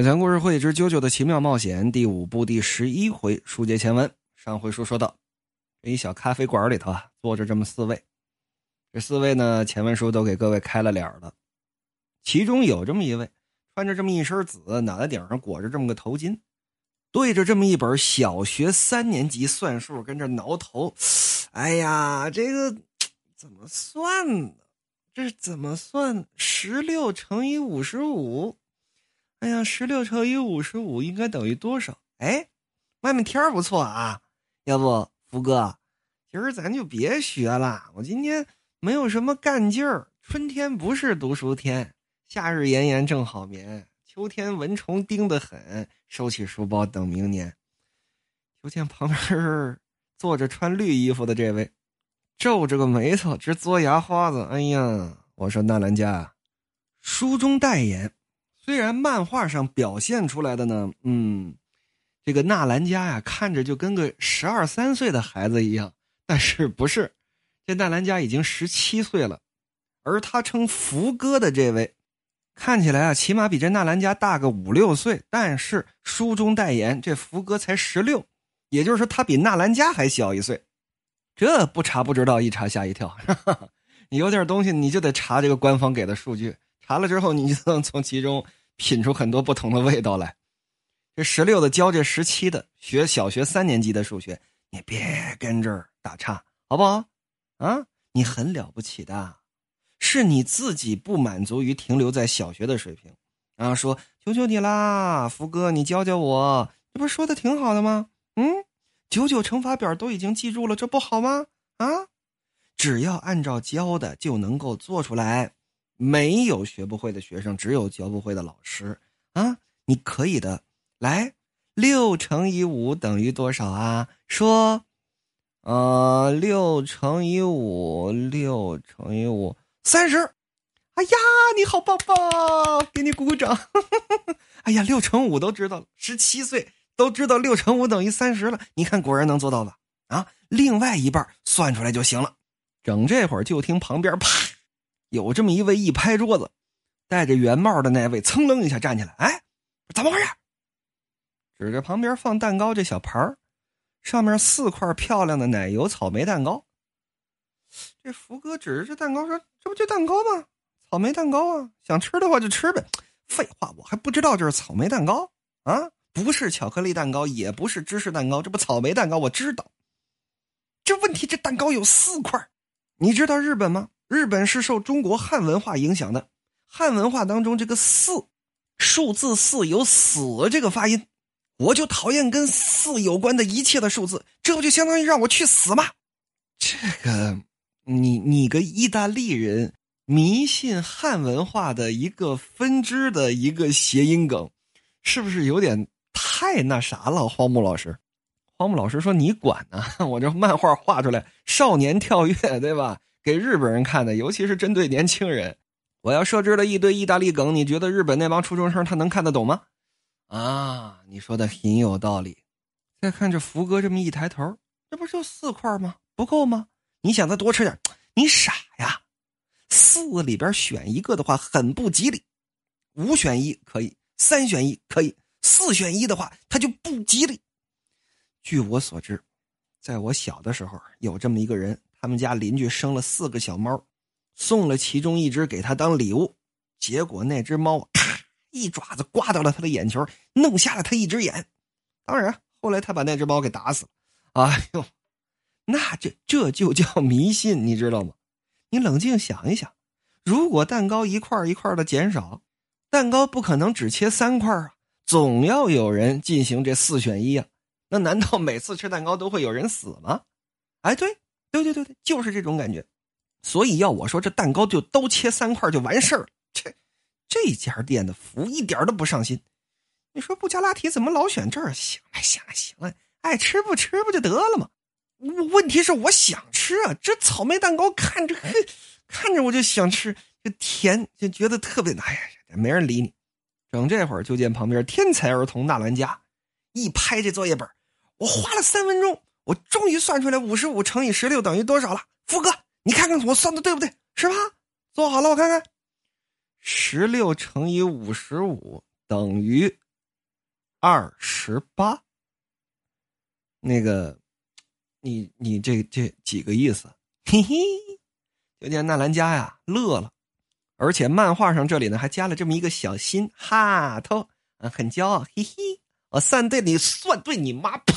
小强故事会之《啾啾的奇妙冒险》第五部第十一回书接前文。上回书说到，这一小咖啡馆里头啊，坐着这么四位。这四位呢，前文书都给各位开了脸了。其中有这么一位，穿着这么一身紫，脑袋顶上裹着这么个头巾，对着这么一本小学三年级算术，跟这挠头。哎呀，这个怎么算呢？这怎么算？十六乘以五十五。哎呀，十六乘以五十五应该等于多少？哎，外面天儿不错啊，要不福哥，今儿咱就别学了。我今天没有什么干劲儿。春天不是读书天，夏日炎炎正好眠，秋天蚊虫叮得很，收起书包等明年。就见旁边坐着穿绿衣服的这位，皱着个眉头直嘬牙花子。哎呀，我说纳兰家，书中代言。虽然漫画上表现出来的呢，嗯，这个纳兰家呀，看着就跟个十二三岁的孩子一样，但是不是？这纳兰家已经十七岁了，而他称福哥的这位，看起来啊，起码比这纳兰家大个五六岁。但是书中代言，这福哥才十六，也就是说他比纳兰家还小一岁。这不查不知道，一查吓一跳。你有点东西，你就得查这个官方给的数据，查了之后，你就能从其中。品出很多不同的味道来。这十六的教这十七的学小学三年级的数学，你别跟这儿打岔，好不好？啊，你很了不起的，是你自己不满足于停留在小学的水平，然后说求求你啦，福哥，你教教我，这不是说的挺好的吗？嗯，九九乘法表都已经记住了，这不好吗？啊，只要按照教的就能够做出来。没有学不会的学生，只有教不会的老师啊！你可以的，来，六乘以五等于多少啊？说，呃，六乘以五，六乘以五，三十。哎呀，你好棒棒，给你鼓鼓掌。哎呀，六乘五都知道了，十七岁都知道六乘五等于三十了。你看，果然能做到吧？啊，另外一半算出来就行了。整这会儿，就听旁边啪。有这么一位一拍桌子，戴着圆帽的那位噌楞一下站起来，哎，怎么回事？指着旁边放蛋糕这小盘儿，上面四块漂亮的奶油草莓蛋糕。这福哥指着这蛋糕说：“这不就蛋糕吗？草莓蛋糕啊，想吃的话就吃呗。”废话，我还不知道这是草莓蛋糕啊，不是巧克力蛋糕，也不是芝士蛋糕，这不草莓蛋糕，我知道。这问题，这蛋糕有四块，你知道日本吗？日本是受中国汉文化影响的，汉文化当中这个“四”数字“四”有“死”这个发音，我就讨厌跟“四”有关的一切的数字，这不就相当于让我去死吗？这个，你你个意大利人迷信汉文化的一个分支的一个谐音梗，是不是有点太那啥了？荒木老师，荒木老师说：“你管呢？我这漫画画出来，少年跳跃，对吧？”给日本人看的，尤其是针对年轻人。我要设置了一堆意大利梗，你觉得日本那帮初中生他能看得懂吗？啊，你说的很有道理。再看这福哥这么一抬头，这不就四块吗？不够吗？你想再多吃点？你傻呀！四里边选一个的话很不吉利，五选一可以，三选一可以，四选一的话它就不吉利。据我所知，在我小的时候有这么一个人。他们家邻居生了四个小猫，送了其中一只给他当礼物，结果那只猫咔一爪子刮到了他的眼球，弄瞎了他一只眼。当然，后来他把那只猫给打死了。哎呦，那这这就叫迷信，你知道吗？你冷静想一想，如果蛋糕一块一块的减少，蛋糕不可能只切三块啊，总要有人进行这四选一啊。那难道每次吃蛋糕都会有人死吗？哎，对。对对对对，就是这种感觉，所以要我说，这蛋糕就都切三块就完事儿了。这这家店的服务一点都不上心。你说布加拉提怎么老选这儿？行了行了行了，爱吃不吃不就得了吗？问题是我想吃啊，这草莓蛋糕看着看着我就想吃，就甜就觉得特别哎呀，没人理你。整这会儿就见旁边天才儿童纳兰家一拍这作业本，我花了三分钟。我终于算出来五十五乘以十六等于多少了，福哥，你看看我算的对不对？是吧？做好了，我看看，十六乘以五十五等于二十八。那个，你你这这几个意思？嘿嘿，就见纳兰家呀乐了，而且漫画上这里呢还加了这么一个小心哈头，嗯，很骄傲，嘿嘿，我算对你，算对你妈！啪，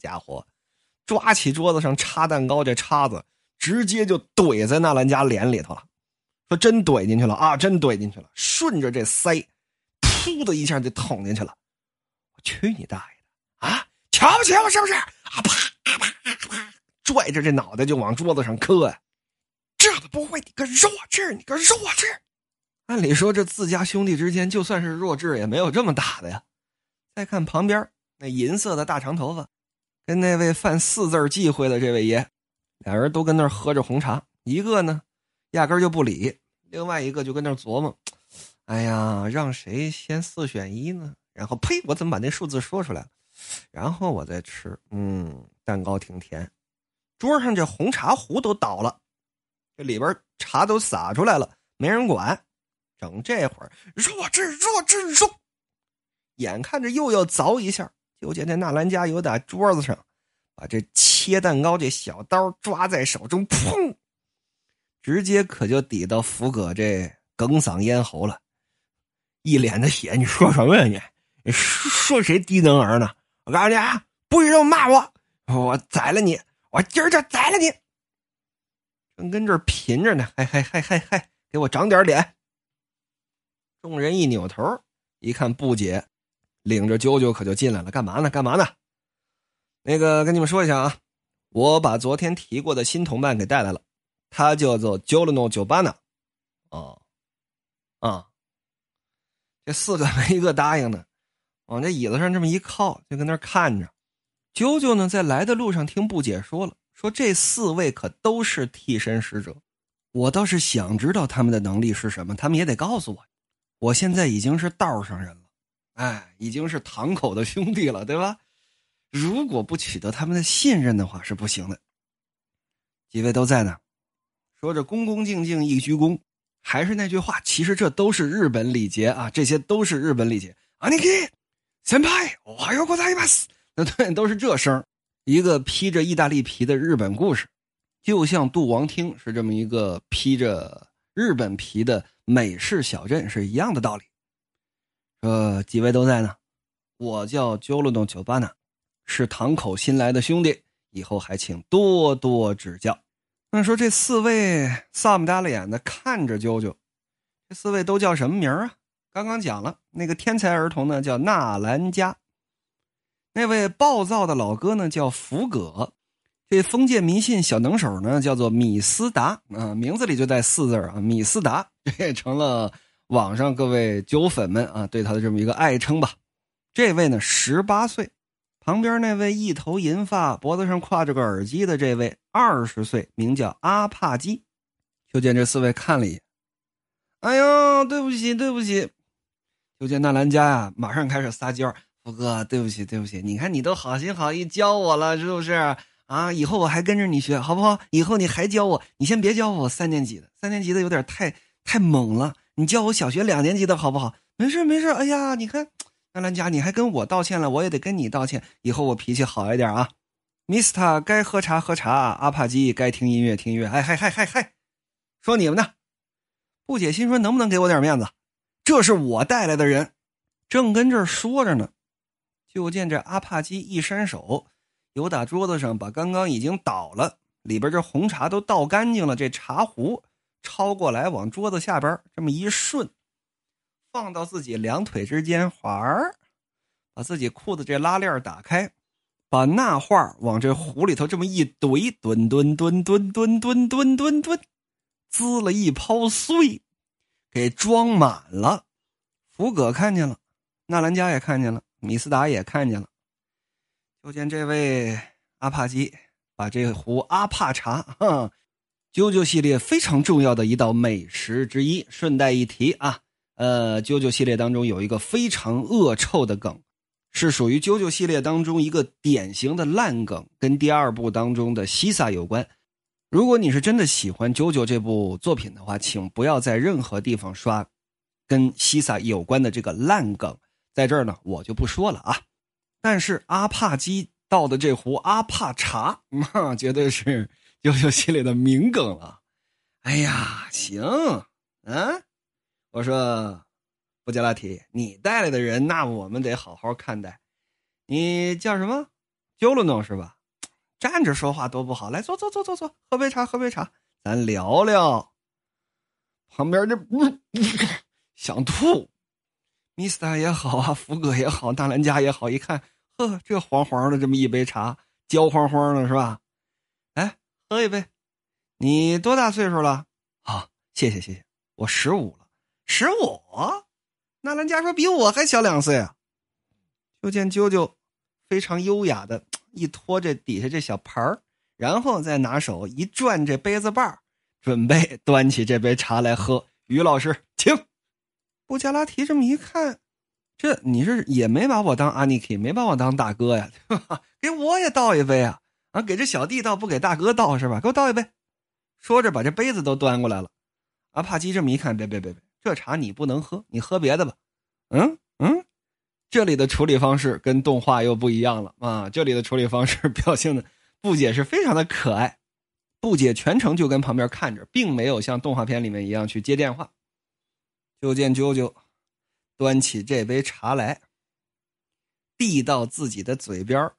家伙，抓起桌子上插蛋糕这叉子，直接就怼在纳兰家脸里头了。说真怼进去了啊，真怼进去了，顺着这腮，噗的一下就捅进去了。我去你大爷的啊！瞧不起我是不是？啊啪啪啪，拽着这脑袋就往桌子上磕呀！这都不会，你个弱智，你个弱智！按理说这自家兄弟之间，就算是弱智，也没有这么打的呀。再看旁边那银色的大长头发，跟那位犯四字忌讳的这位爷，俩人都跟那儿喝着红茶，一个呢。压根就不理，另外一个就跟那琢磨：“哎呀，让谁先四选一呢？”然后呸，我怎么把那数字说出来了？然后我再吃，嗯，蛋糕挺甜。桌上这红茶壶都倒了，这里边茶都洒出来了，没人管。整这会儿，弱智，弱智，弱！眼看着又要凿一下，就见那纳兰加油打桌子上，把这切蛋糕这小刀抓在手中，砰！直接可就抵到福哥这哽嗓咽喉了，一脸的血。你说什么呀你？说谁低能儿呢？我告诉你啊，不许这么骂我！我宰了你！我今儿就宰了你！正跟这儿贫着呢，嗨嗨嗨嗨嗨，给我长点脸！众人一扭头一看，不解领着啾啾可就进来了，干嘛呢？干嘛呢？那个跟你们说一下啊，我把昨天提过的新同伴给带来了。他叫做 Jolno 酒吧呢，哦，啊，这四个没一个答应的，往这椅子上这么一靠，就跟那看着。啾啾呢，在来的路上听布姐说了，说这四位可都是替身使者。我倒是想知道他们的能力是什么，他们也得告诉我。我现在已经是道上人了，哎，已经是堂口的兄弟了，对吧？如果不取得他们的信任的话，是不行的。几位都在呢。说着，恭恭敬敬一鞠躬，还是那句话，其实这都是日本礼节啊，这些都是日本礼节。阿尼基，先派，我还要过来一把死。那 对，都是这声。一个披着意大利皮的日本故事，就像杜王厅是这么一个披着日本皮的美式小镇是一样的道理。呃，几位都在呢，我叫 j o l o 酒吧呢，是堂口新来的兄弟，以后还请多多指教。那说这四位丧不搭脸的看着啾啾，这四位都叫什么名啊？刚刚讲了，那个天才儿童呢叫纳兰加，那位暴躁的老哥呢叫福葛，这封建迷信小能手呢叫做米斯达啊，名字里就带四字啊，米斯达，这也成了网上各位酒粉们啊对他的这么一个爱称吧。这位呢十八岁。旁边那位一头银发、脖子上挎着个耳机的这位，二十岁，名叫阿帕基。就见这四位看了一眼，哎呦，对不起，对不起。就见纳兰家呀，马上开始撒娇：“福哥，对不起，对不起，你看你都好心好意教我了，是不是？啊，以后我还跟着你学，好不好？以后你还教我，你先别教我三年级的，三年级的有点太太猛了，你叫我小学两年级的好不好？没事没事。哎呀，你看。”纳兰佳，你还跟我道歉了，我也得跟你道歉。以后我脾气好一点啊。Mister，该喝茶喝茶，阿帕基该听音乐听音乐。哎嗨嗨嗨嗨，说你们呢？不解心说，能不能给我点面子？这是我带来的人，正跟这儿说着呢，就见这阿帕基一伸手，由打桌子上把刚刚已经倒了里边这红茶都倒干净了，这茶壶抄过来，往桌子下边这么一顺。放到自己两腿之间，环儿，把自己裤子这拉链打开，把那画往这壶里头这么一怼，吨吨吨吨吨吨吨吨吨，滋了一泡碎，给装满了。福葛看见了，纳兰加也看见了，米斯达也看见了。就见这位阿帕基把这壶阿帕茶，哼，啾啾系列非常重要的一道美食之一。顺带一提啊。呃，啾啾系列当中有一个非常恶臭的梗，是属于啾啾系列当中一个典型的烂梗，跟第二部当中的西萨有关。如果你是真的喜欢啾啾这部作品的话，请不要在任何地方刷跟西萨有关的这个烂梗，在这儿呢，我就不说了啊。但是阿帕基倒的这壶阿帕茶，那 绝对是就有心里的名梗了。哎呀，行，嗯，我说布加拉提，你带来的人，那我们得好好看待。你叫什么？揪了弄是吧？站着说话多不好，来坐坐坐坐坐，喝杯茶，喝杯茶，咱聊聊。旁边这想吐。米斯塔也好啊，福哥也好，大兰加也好，一看，呵，这黄黄的这么一杯茶，焦黄黄的，是吧？哎，喝一杯。你多大岁数了？啊，谢谢谢谢，我十五了。十五？纳兰家说比我还小两岁啊。就见啾啾非常优雅的一托这底下这小盘儿，然后再拿手一转这杯子把儿，准备端起这杯茶来喝。于老师，请。布加拉提这么一看，这你是也没把我当阿尼基，没把我当大哥呀？给我也倒一杯啊！啊，给这小弟倒，不给大哥倒是吧？给我倒一杯。说着，把这杯子都端过来了。阿帕基这么一看，别别别别，这茶你不能喝，你喝别的吧。嗯嗯，这里的处理方式跟动画又不一样了啊！这里的处理方式 表现的布姐是非常的可爱，布姐全程就跟旁边看着，并没有像动画片里面一样去接电话。就见啾啾端起这杯茶来，递到自己的嘴边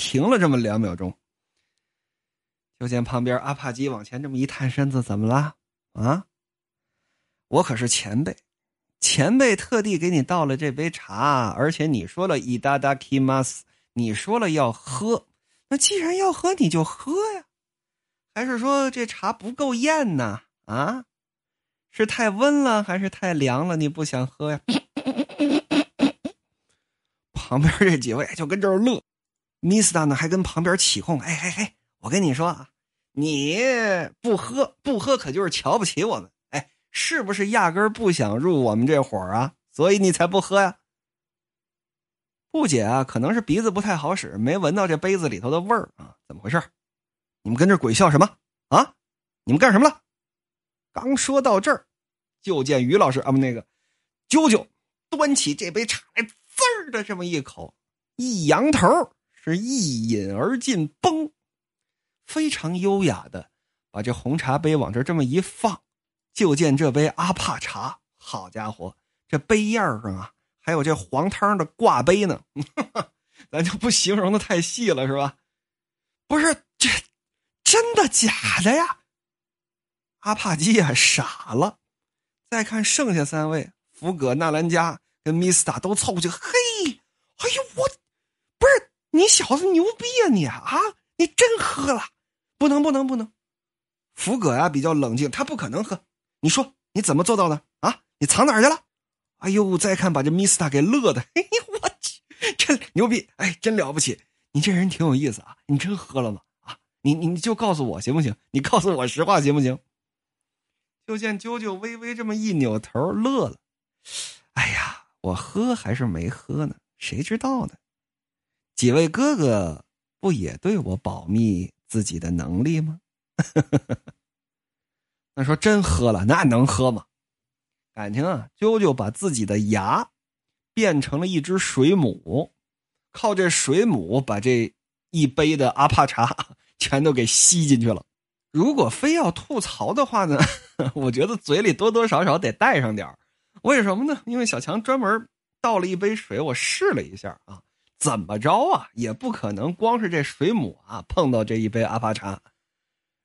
停了这么两秒钟。就见旁边阿帕基往前这么一探身子，怎么了？啊？我可是前辈，前辈特地给你倒了这杯茶，而且你说了伊达达 kimas，你说了要喝，那既然要喝，你就喝呀。还是说这茶不够艳呢？啊？是太温了还是太凉了？你不想喝呀？旁边这几位就跟这儿乐，米斯达呢还跟旁边起哄：“哎哎哎，我跟你说啊，你不喝不喝，可就是瞧不起我们。哎，是不是压根不想入我们这伙啊？所以你才不喝呀？”不解啊，可能是鼻子不太好使，没闻到这杯子里头的味儿啊？怎么回事？你们跟这鬼笑什么啊？你们干什么了？刚说到这儿，就见于老师啊不那个，啾啾端起这杯茶来，滋儿的这么一口，一扬头是一饮而尽，嘣，非常优雅的把这红茶杯往这这么一放，就见这杯阿帕茶，好家伙，这杯沿上啊还有这黄汤的挂杯呢，咱就不形容的太细了是吧？不是这真的假的呀？阿帕基呀傻了，再看剩下三位，福葛、纳兰加跟米斯塔都凑过去。嘿，哎呦，我你小子牛逼啊你啊！你真喝了？不能不能不能！福葛呀比较冷静，他不可能喝。你说你怎么做到的啊？你藏哪儿去了？哎呦，再看把这米斯塔给乐的，嘿，我去，真牛逼！哎，真了不起！你这人挺有意思啊！你真喝了吗？啊，你你你就告诉我行不行？你告诉我实话行不行？就见啾啾微微这么一扭头，乐了。哎呀，我喝还是没喝呢？谁知道呢？几位哥哥不也对我保密自己的能力吗？那说真喝了，那能喝吗？感情啊，啾啾把自己的牙变成了一只水母，靠这水母把这一杯的阿帕茶 全都给吸进去了。如果非要吐槽的话呢，我觉得嘴里多多少少得带上点为什么呢？因为小强专门倒了一杯水，我试了一下啊，怎么着啊，也不可能光是这水母啊碰到这一杯阿帕茶。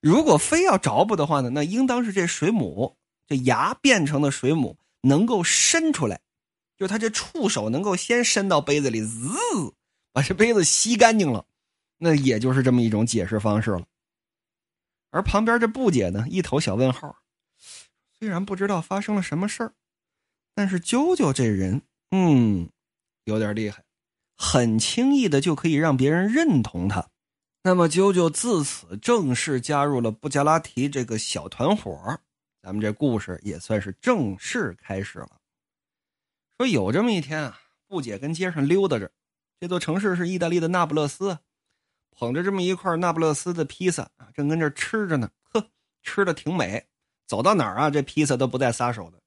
如果非要着不的话呢，那应当是这水母这牙变成的水母能够伸出来，就他这触手能够先伸到杯子里，滋，把这杯子吸干净了，那也就是这么一种解释方式了。而旁边这布姐呢，一头小问号。虽然不知道发生了什么事儿，但是啾啾这人，嗯，有点厉害，很轻易的就可以让别人认同他。那么啾啾自此正式加入了布加拉提这个小团伙咱们这故事也算是正式开始了。说有这么一天啊，布姐跟街上溜达着，这座城市是意大利的那不勒斯。捧着这么一块那不勒斯的披萨啊，正跟这吃着呢，呵，吃的挺美。走到哪儿啊，这披萨都不带撒手的。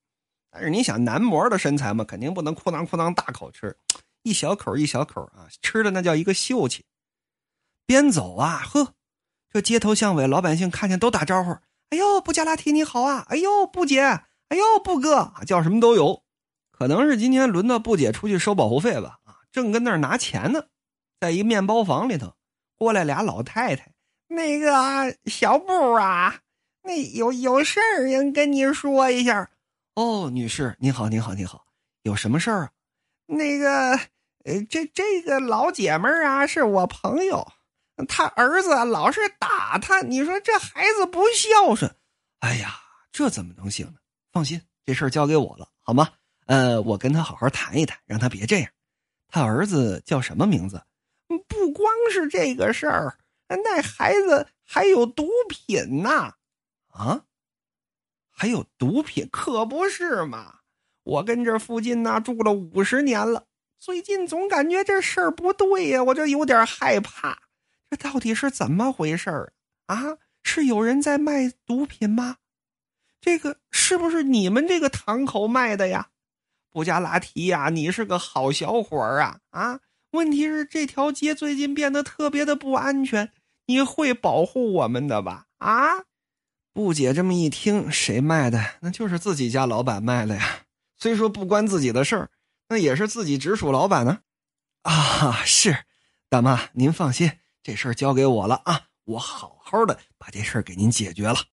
但是你想男模的身材嘛，肯定不能裤囊裤囊大口吃，一小口一小口啊，吃的那叫一个秀气。边走啊，呵，这街头巷尾老百姓看见都打招呼：“哎呦，布加拉提你好啊！哎呦，布姐！哎呦，布哥！叫什么都有。”可能是今天轮到布姐出去收保护费吧？啊，正跟那儿拿钱呢，在一面包房里头，过来俩老太太。那个小布啊，那有有事儿人跟你说一下。哦，女士，你好，你好，你好，有什么事儿啊？那个，呃，这这个老姐们儿啊，是我朋友，他儿子老是打他，你说这孩子不孝顺。哎呀，这怎么能行呢？放心，这事儿交给我了，好吗？呃，我跟他好好谈一谈，让他别这样。他儿子叫什么名字？不光是这个事儿，那孩子还有毒品呢！啊，还有毒品，可不是嘛！我跟这附近呢住了五十年了，最近总感觉这事儿不对呀，我就有点害怕。这到底是怎么回事儿啊？是有人在卖毒品吗？这个是不是你们这个堂口卖的呀？布加拉提呀，你是个好小伙儿啊！啊，问题是这条街最近变得特别的不安全，你会保护我们的吧？啊，布姐这么一听，谁卖的？那就是自己家老板卖的呀。虽说不关自己的事儿，那也是自己直属老板呢。啊，是，大妈您放心，这事儿交给我了啊，我好好的把这事儿给您解决了。